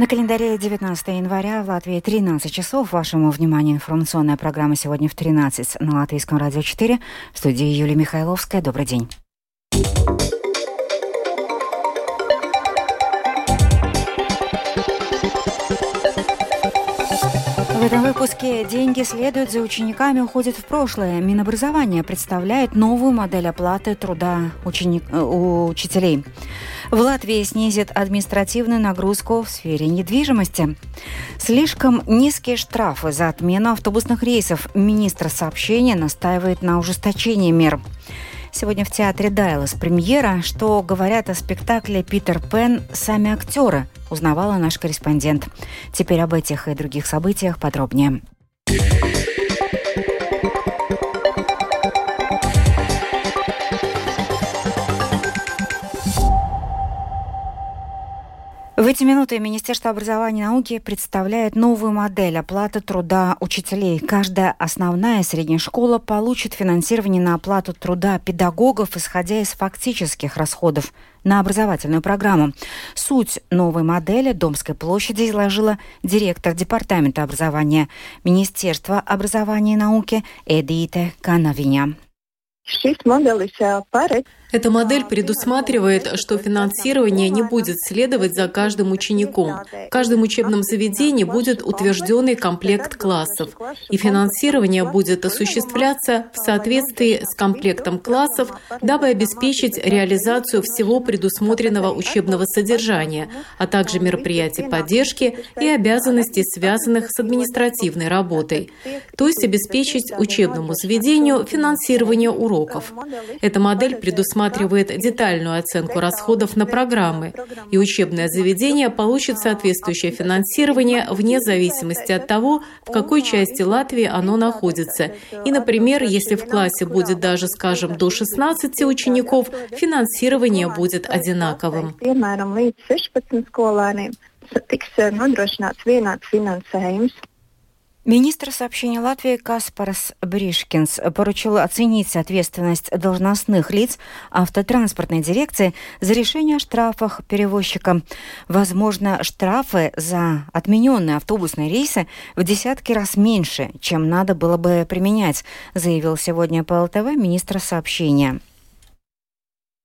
На календаре 19 января в Латвии 13 часов. Вашему вниманию информационная программа сегодня в 13 на Латвийском радио 4. В студии Юлия Михайловская. Добрый день. В этом выпуске «Деньги следуют за учениками, уходят в прошлое». Минобразование представляет новую модель оплаты труда ученик... Э, учителей. В Латвии снизит административную нагрузку в сфере недвижимости. Слишком низкие штрафы за отмену автобусных рейсов. Министр сообщения настаивает на ужесточении мер. Сегодня в театре Дайлас премьера. Что говорят о спектакле «Питер Пен» сами актеры, узнавала наш корреспондент. Теперь об этих и других событиях подробнее. В эти минуты Министерство образования и науки представляет новую модель оплаты труда учителей. Каждая основная средняя школа получит финансирование на оплату труда педагогов, исходя из фактических расходов на образовательную программу. Суть новой модели Домской площади изложила директор Департамента образования Министерства образования и науки Эдите Канавиня. Эта модель предусматривает, что финансирование не будет следовать за каждым учеником. В каждом учебном заведении будет утвержденный комплект классов, и финансирование будет осуществляться в соответствии с комплектом классов, дабы обеспечить реализацию всего предусмотренного учебного содержания, а также мероприятий поддержки и обязанностей, связанных с административной работой, то есть обеспечить учебному заведению финансирование уроков. Эта модель предусматривает предусматривает детальную оценку расходов на программы, и учебное заведение получит соответствующее финансирование вне зависимости от того, в какой части Латвии оно находится. И, например, если в классе будет даже, скажем, до 16 учеников, финансирование будет одинаковым. tiks nodrošināts vienāds finansējums. Министр сообщения Латвии Каспарс Бришкинс поручил оценить ответственность должностных лиц автотранспортной дирекции за решение о штрафах перевозчика. Возможно, штрафы за отмененные автобусные рейсы в десятки раз меньше, чем надо было бы применять, заявил сегодня по ЛТВ министр сообщения.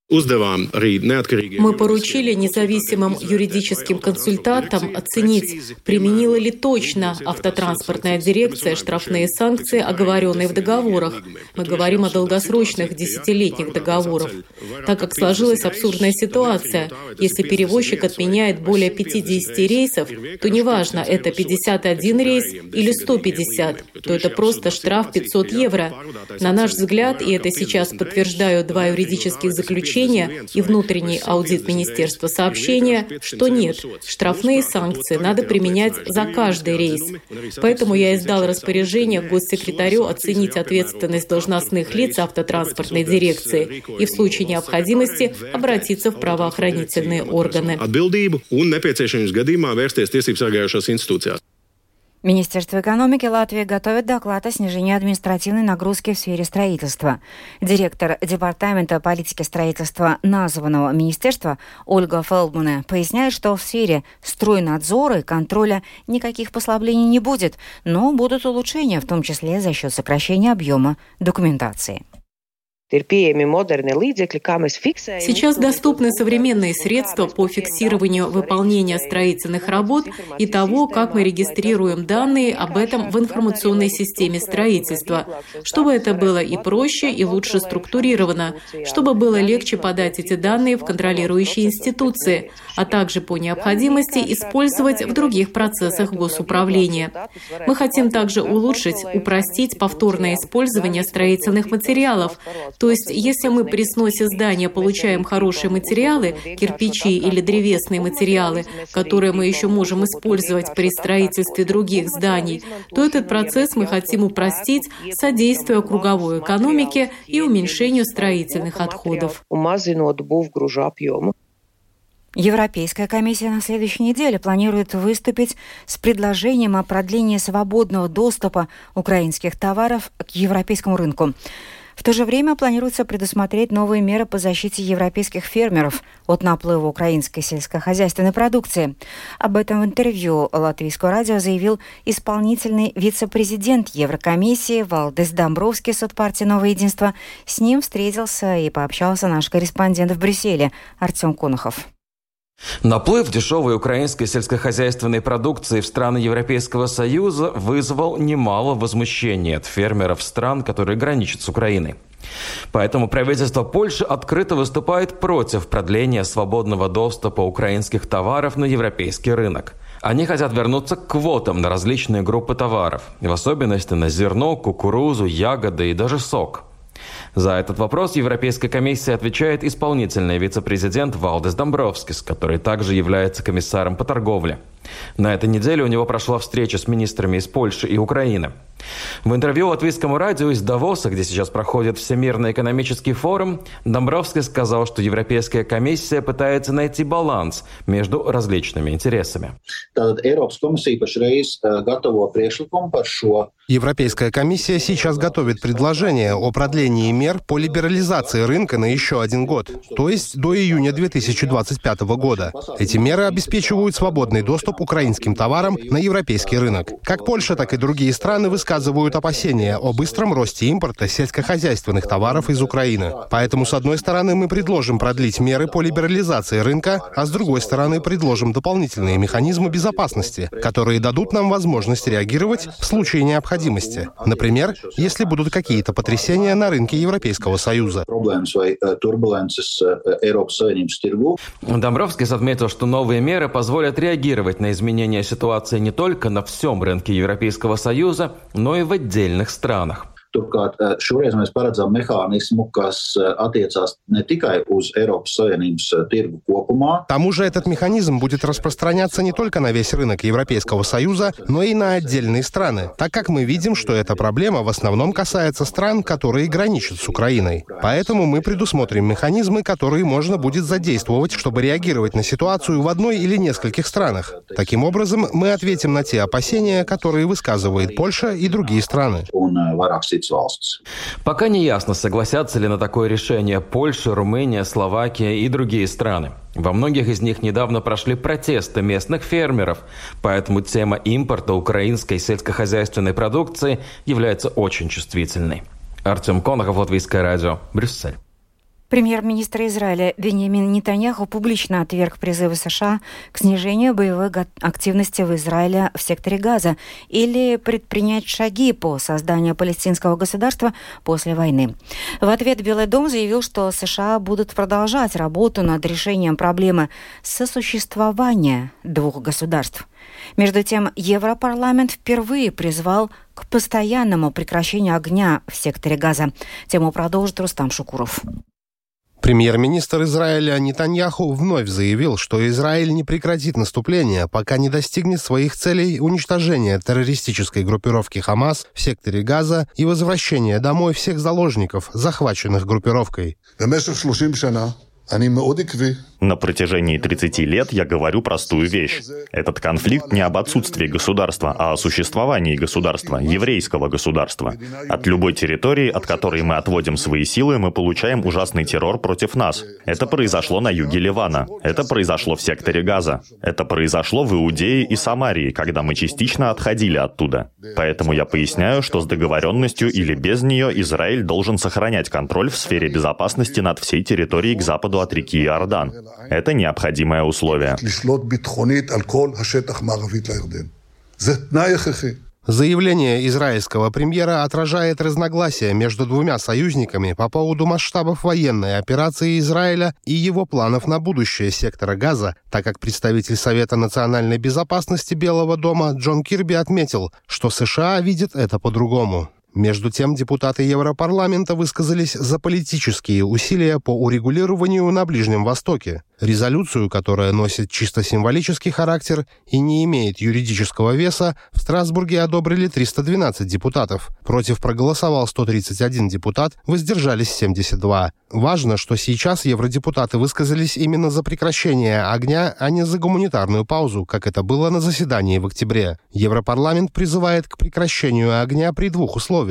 Мы поручили независимым юридическим консультантам оценить, применила ли точно автотранспортная дирекция штрафные санкции, оговоренные в договорах. Мы говорим о долгосрочных десятилетних договорах. Так как сложилась абсурдная ситуация, если перевозчик отменяет более 50 рейсов, то неважно, это 51 рейс или 150, то это просто штраф 500 евро. На наш взгляд, и это сейчас подтверждают два юридических заключения, сообщения и внутренний аудит Министерства сообщения, что нет, штрафные санкции надо применять за каждый рейс. Поэтому я издал распоряжение госсекретарю оценить ответственность должностных лиц автотранспортной дирекции и в случае необходимости обратиться в правоохранительные органы. Министерство экономики Латвии готовит доклад о снижении административной нагрузки в сфере строительства. Директор Департамента политики строительства названного министерства Ольга Фелдмане поясняет, что в сфере стройнадзора и контроля никаких послаблений не будет, но будут улучшения, в том числе за счет сокращения объема документации. Сейчас доступны современные средства по фиксированию выполнения строительных работ и того, как мы регистрируем данные об этом в информационной системе строительства, чтобы это было и проще, и лучше структурировано, чтобы было легче подать эти данные в контролирующие институции, а также по необходимости использовать в других процессах госуправления. Мы хотим также улучшить, упростить повторное использование строительных материалов, то есть, если мы при сносе здания получаем хорошие материалы, кирпичи или древесные материалы, которые мы еще можем использовать при строительстве других зданий, то этот процесс мы хотим упростить, содействуя круговой экономике и уменьшению строительных отходов. Европейская комиссия на следующей неделе планирует выступить с предложением о продлении свободного доступа украинских товаров к европейскому рынку. В то же время планируется предусмотреть новые меры по защите европейских фермеров от наплыва украинской сельскохозяйственной продукции. Об этом в интервью Латвийского радио заявил исполнительный вице-президент Еврокомиссии Валдес Домбровскис от партии «Новое единство». С ним встретился и пообщался наш корреспондент в Брюсселе Артем Конохов. Наплыв дешевой украинской сельскохозяйственной продукции в страны Европейского Союза вызвал немало возмущения от фермеров стран, которые граничат с Украиной. Поэтому правительство Польши открыто выступает против продления свободного доступа украинских товаров на европейский рынок. Они хотят вернуться к квотам на различные группы товаров, в особенности на зерно, кукурузу, ягоды и даже сок – за этот вопрос Европейская комиссия отвечает исполнительный вице-президент Валдес Домбровскис, который также является комиссаром по торговле. На этой неделе у него прошла встреча с министрами из Польши и Украины. В интервью латвийскому радио из Давоса, где сейчас проходит Всемирный экономический форум, Домбровский сказал, что Европейская комиссия пытается найти баланс между различными интересами. Европейская комиссия сейчас готовит предложение о продлении мер по либерализации рынка на еще один год, то есть до июня 2025 года. Эти меры обеспечивают свободный доступ украинским товарам на европейский рынок. Как Польша, так и другие страны высказывают опасения о быстром росте импорта сельскохозяйственных товаров из Украины. Поэтому, с одной стороны, мы предложим продлить меры по либерализации рынка, а с другой стороны, предложим дополнительные механизмы безопасности, которые дадут нам возможность реагировать в случае необходимости. Например, если будут какие-то потрясения на рынке Европейского Союза. Домбровскис отметил, что новые меры позволят реагировать на изменения ситуации не только на всем рынке Европейского Союза, но и в отдельных странах. Turklāt eh, šoreiz mēs paredzam mehānismu, kas eh, attiecās не uz Eiropas Savienības eh, tirgu kopumā. К тому же этот механизм будет распространяться не только на весь рынок Европейского Союза, но и на отдельные страны, так как мы видим, что эта проблема в основном касается стран, которые граничат с Украиной. Поэтому мы предусмотрим механизмы, которые можно будет задействовать, чтобы реагировать на ситуацию в одной или нескольких странах. Таким образом, мы ответим на те опасения, которые высказывает Польша и другие страны valsts. Пока не ясно, согласятся ли на такое решение Польша, Румыния, Словакия и другие страны. Во многих из них недавно прошли протесты местных фермеров, поэтому тема импорта украинской сельскохозяйственной продукции является очень чувствительной. Артем Конохов, Латвийское радио, Брюссель. Премьер-министр Израиля Бенjamin Нетаньяху публично отверг призывы США к снижению боевой активности в Израиле в секторе Газа или предпринять шаги по созданию палестинского государства после войны. В ответ Белый дом заявил, что США будут продолжать работу над решением проблемы сосуществования двух государств. Между тем, Европарламент впервые призвал к постоянному прекращению огня в секторе Газа. Тему продолжит Рустам Шукуров. Премьер-министр Израиля Нетаньяху вновь заявил, что Израиль не прекратит наступление, пока не достигнет своих целей уничтожения террористической группировки Хамас в секторе Газа и возвращения домой всех заложников, захваченных группировкой. На протяжении 30 лет я говорю простую вещь. Этот конфликт не об отсутствии государства, а о существовании государства, еврейского государства. От любой территории, от которой мы отводим свои силы, мы получаем ужасный террор против нас. Это произошло на юге Ливана. Это произошло в секторе Газа. Это произошло в Иудее и Самарии, когда мы частично отходили оттуда. Поэтому я поясняю, что с договоренностью или без нее Израиль должен сохранять контроль в сфере безопасности над всей территорией к западу от реки Иордан. Это необходимое условие. Заявление израильского премьера отражает разногласия между двумя союзниками по поводу масштабов военной операции Израиля и его планов на будущее сектора Газа, так как представитель Совета национальной безопасности Белого дома Джон Кирби отметил, что США видит это по-другому. Между тем, депутаты Европарламента высказались за политические усилия по урегулированию на Ближнем Востоке. Резолюцию, которая носит чисто символический характер и не имеет юридического веса, в Страсбурге одобрили 312 депутатов. Против проголосовал 131 депутат, воздержались 72. Важно, что сейчас евродепутаты высказались именно за прекращение огня, а не за гуманитарную паузу, как это было на заседании в октябре. Европарламент призывает к прекращению огня при двух условиях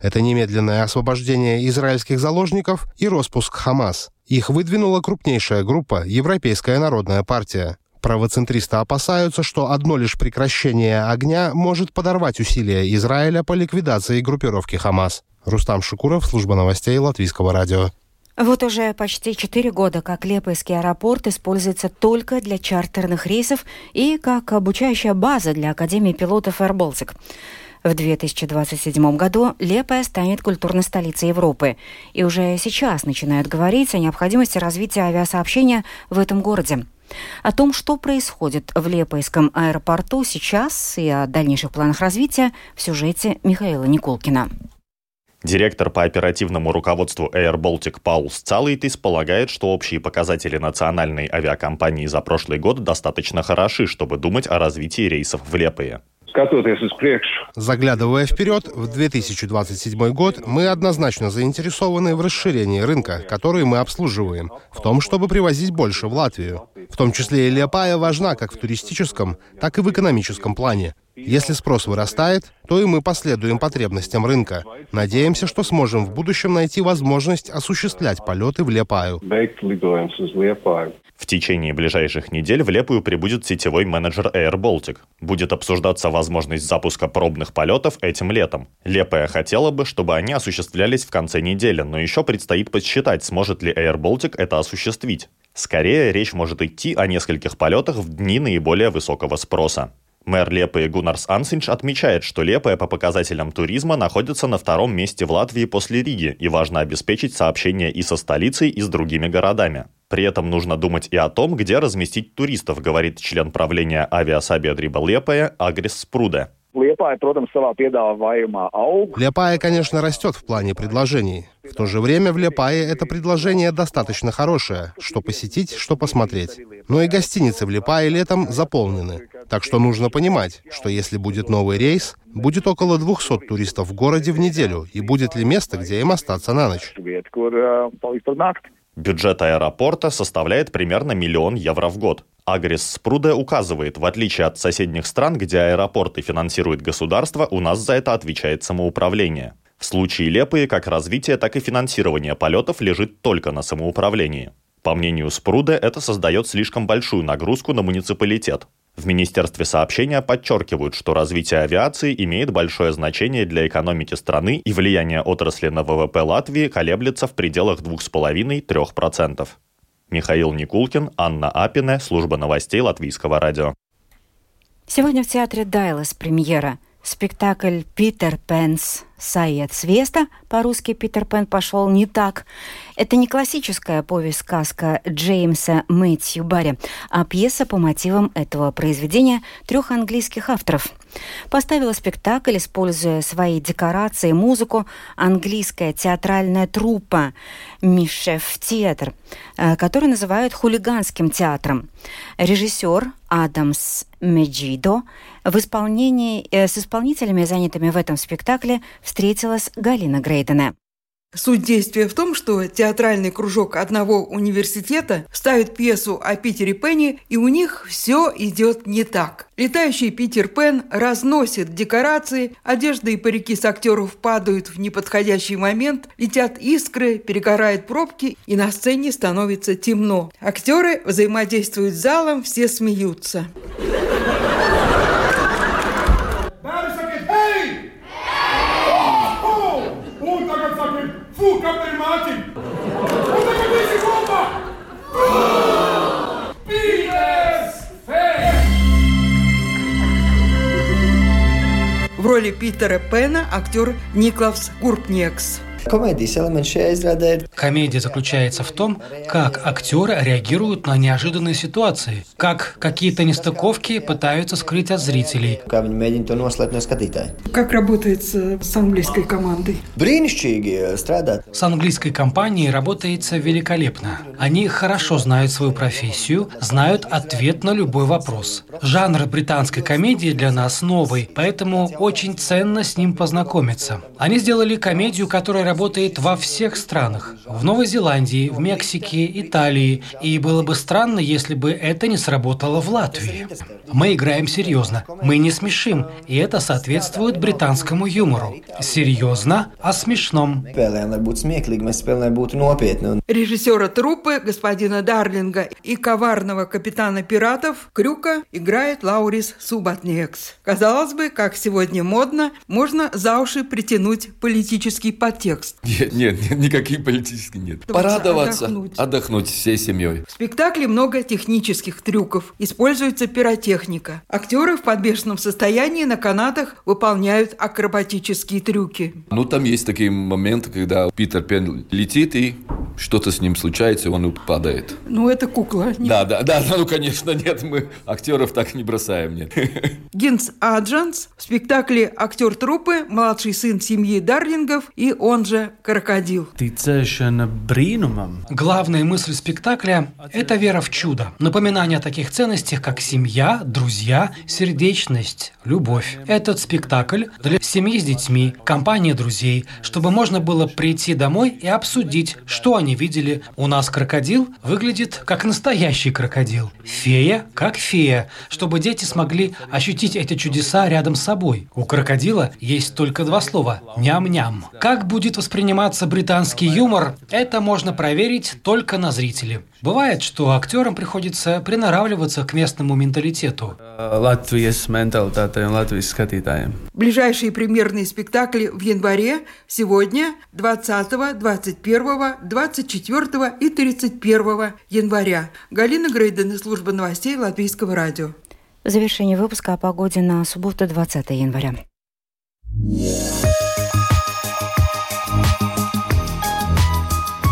Это немедленное освобождение израильских заложников и распуск Хамас. Их выдвинула крупнейшая группа Европейская народная партия. Правоцентристы опасаются, что одно лишь прекращение огня может подорвать усилия Израиля по ликвидации группировки Хамас. Рустам Шукуров, служба новостей Латвийского радио. Вот уже почти четыре года, как Лепойский аэропорт используется только для чартерных рейсов и как обучающая база для Академии пилотов Baltic. В 2027 году Лепая станет культурной столицей Европы. И уже сейчас начинают говорить о необходимости развития авиасообщения в этом городе. О том, что происходит в Лепойском аэропорту сейчас и о дальнейших планах развития в сюжете Михаила Никулкина. Директор по оперативному руководству Air Baltic Паулс Цалейтис полагает, что общие показатели национальной авиакомпании за прошлый год достаточно хороши, чтобы думать о развитии рейсов в Лепое. Заглядывая вперед, в 2027 год мы однозначно заинтересованы в расширении рынка, который мы обслуживаем, в том, чтобы привозить больше в Латвию. В том числе и Лиопая важна как в туристическом, так и в экономическом плане. Если спрос вырастает, то и мы последуем потребностям рынка. Надеемся, что сможем в будущем найти возможность осуществлять полеты в Лепаю. В течение ближайших недель в Лепую прибудет сетевой менеджер Air Baltic. Будет обсуждаться возможность запуска пробных полетов этим летом. Лепая хотела бы, чтобы они осуществлялись в конце недели, но еще предстоит подсчитать, сможет ли Air Baltic это осуществить. Скорее, речь может идти о нескольких полетах в дни наиболее высокого спроса. Мэр Лепы Гунарс Ансинч отмечает, что Лепая по показателям туризма находится на втором месте в Латвии после Риги и важно обеспечить сообщение и со столицей, и с другими городами. При этом нужно думать и о том, где разместить туристов, говорит член правления авиасабиедриба Лепая Агрис Спруде. Лепая, Лепая, конечно, растет в плане предложений. В то же время в Лепае это предложение достаточно хорошее, что посетить, что посмотреть. Но и гостиницы в Лепае летом заполнены. Так что нужно понимать, что если будет новый рейс, будет около 200 туристов в городе в неделю, и будет ли место, где им остаться на ночь. Бюджет аэропорта составляет примерно миллион евро в год. Агрис Спруде указывает, в отличие от соседних стран, где аэропорты финансирует государство, у нас за это отвечает самоуправление. В случае Лепые как развитие, так и финансирование полетов лежит только на самоуправлении. По мнению Спруде, это создает слишком большую нагрузку на муниципалитет. В Министерстве сообщения подчеркивают, что развитие авиации имеет большое значение для экономики страны и влияние отрасли на ВВП Латвии колеблется в пределах 2,5-3%. Михаил Никулкин, Анна Апине, служба новостей Латвийского радио. Сегодня в театре Дайлас премьера. Спектакль «Питер Пенс. Саед Свеста», по-русски «Питер Пен пошел не так», это не классическая повесть-сказка Джеймса Мэтью Барри, а пьеса по мотивам этого произведения трех английских авторов. Поставила спектакль, используя свои декорации музыку, английская театральная труппа «Мишев театр», э, который называют хулиганским театром. Режиссер Адамс Меджидо в исполнении, э, с исполнителями, занятыми в этом спектакле, встретилась Галина Грейдена. Суть действия в том, что театральный кружок одного университета ставит пьесу о Питере Пенни, и у них все идет не так. Летающий Питер Пен разносит декорации, одежда и парики с актеров падают в неподходящий момент, летят искры, перегорают пробки, и на сцене становится темно. Актеры взаимодействуют с залом, все смеются. Роли Питера Пена актер Никлавс Курпнекс. Комедия заключается в том, как актеры реагируют на неожиданные ситуации, как какие-то нестыковки пытаются скрыть от зрителей. Как работает с английской командой? С английской компанией работается великолепно. Они хорошо знают свою профессию, знают ответ на любой вопрос. Жанр британской комедии для нас новый, поэтому очень ценно с ним познакомиться. Они сделали комедию, которая работает во всех странах. В Новой Зеландии, в Мексике, Италии. И было бы странно, если бы это не сработало в Латвии. Мы играем серьезно. Мы не смешим. И это соответствует британскому юмору. Серьезно о смешном. Режиссера труппы господина Дарлинга и коварного капитана пиратов Крюка играет Лаурис Субатнекс. Казалось бы, как сегодня модно, можно за уши притянуть политический подтекст. Нет, нет, нет никаких политических нет. Порадоваться, отдохнуть. отдохнуть всей семьей. В спектакле много технических трюков. Используется пиротехника. Актеры в подвешенном состоянии на канатах выполняют акробатические трюки. Ну, там есть такие моменты, когда Питер Пен летит и что-то с ним случается, и он падает. Ну, это кукла. Да, да, да, ну, конечно, нет, мы актеров так не бросаем, нет. Гинс Аджанс в спектакле актер труппы, младший сын семьи Дарлингов и он же Крокодил. Главная мысль спектакля – это вера в чудо. Напоминание о таких ценностях, как семья, друзья, сердечность, любовь. Этот спектакль для семьи с детьми, компании друзей, чтобы можно было прийти домой и обсудить, что они видели. У нас крокодил выглядит как настоящий крокодил. Фея как фея, чтобы дети смогли ощутить эти чудеса рядом с собой. У крокодила есть только два слова – ням-ням. Как будет восприниматься британский юмор, это можно проверить только на зрителе. Бывает, что актерам приходится приноравливаться к местному менталитету. Ближайшие премьерные спектакли в январе сегодня 20, 21, 24 и 31 января. Галина Грейден, служба новостей Латвийского радио. В завершении выпуска о погоде на субботу 20 января.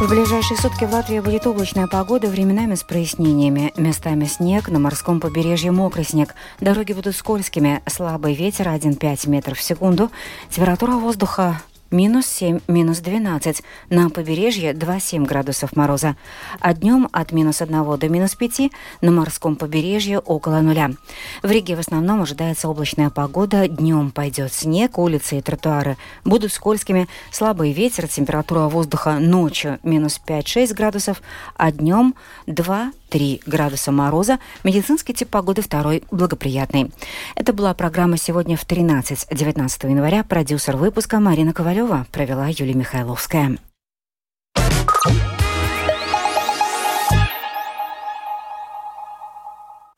В ближайшие сутки в Латвии будет облачная погода, временами с прояснениями. Местами снег, на морском побережье мокрый снег. Дороги будут скользкими, слабый ветер 1,5 метров в секунду. Температура воздуха минус 7, минус 12. На побережье 2-7 градусов мороза. А днем от минус 1 до минус 5 на морском побережье около нуля. В Риге в основном ожидается облачная погода. Днем пойдет снег, улицы и тротуары будут скользкими. Слабый ветер, температура воздуха ночью минус 5-6 градусов, а днем 2 3 градуса мороза. Медицинский тип погоды второй благоприятный. Это была программа «Сегодня в 13-19 января». Продюсер выпуска Марина Ковалева провела Юлия Михайловская.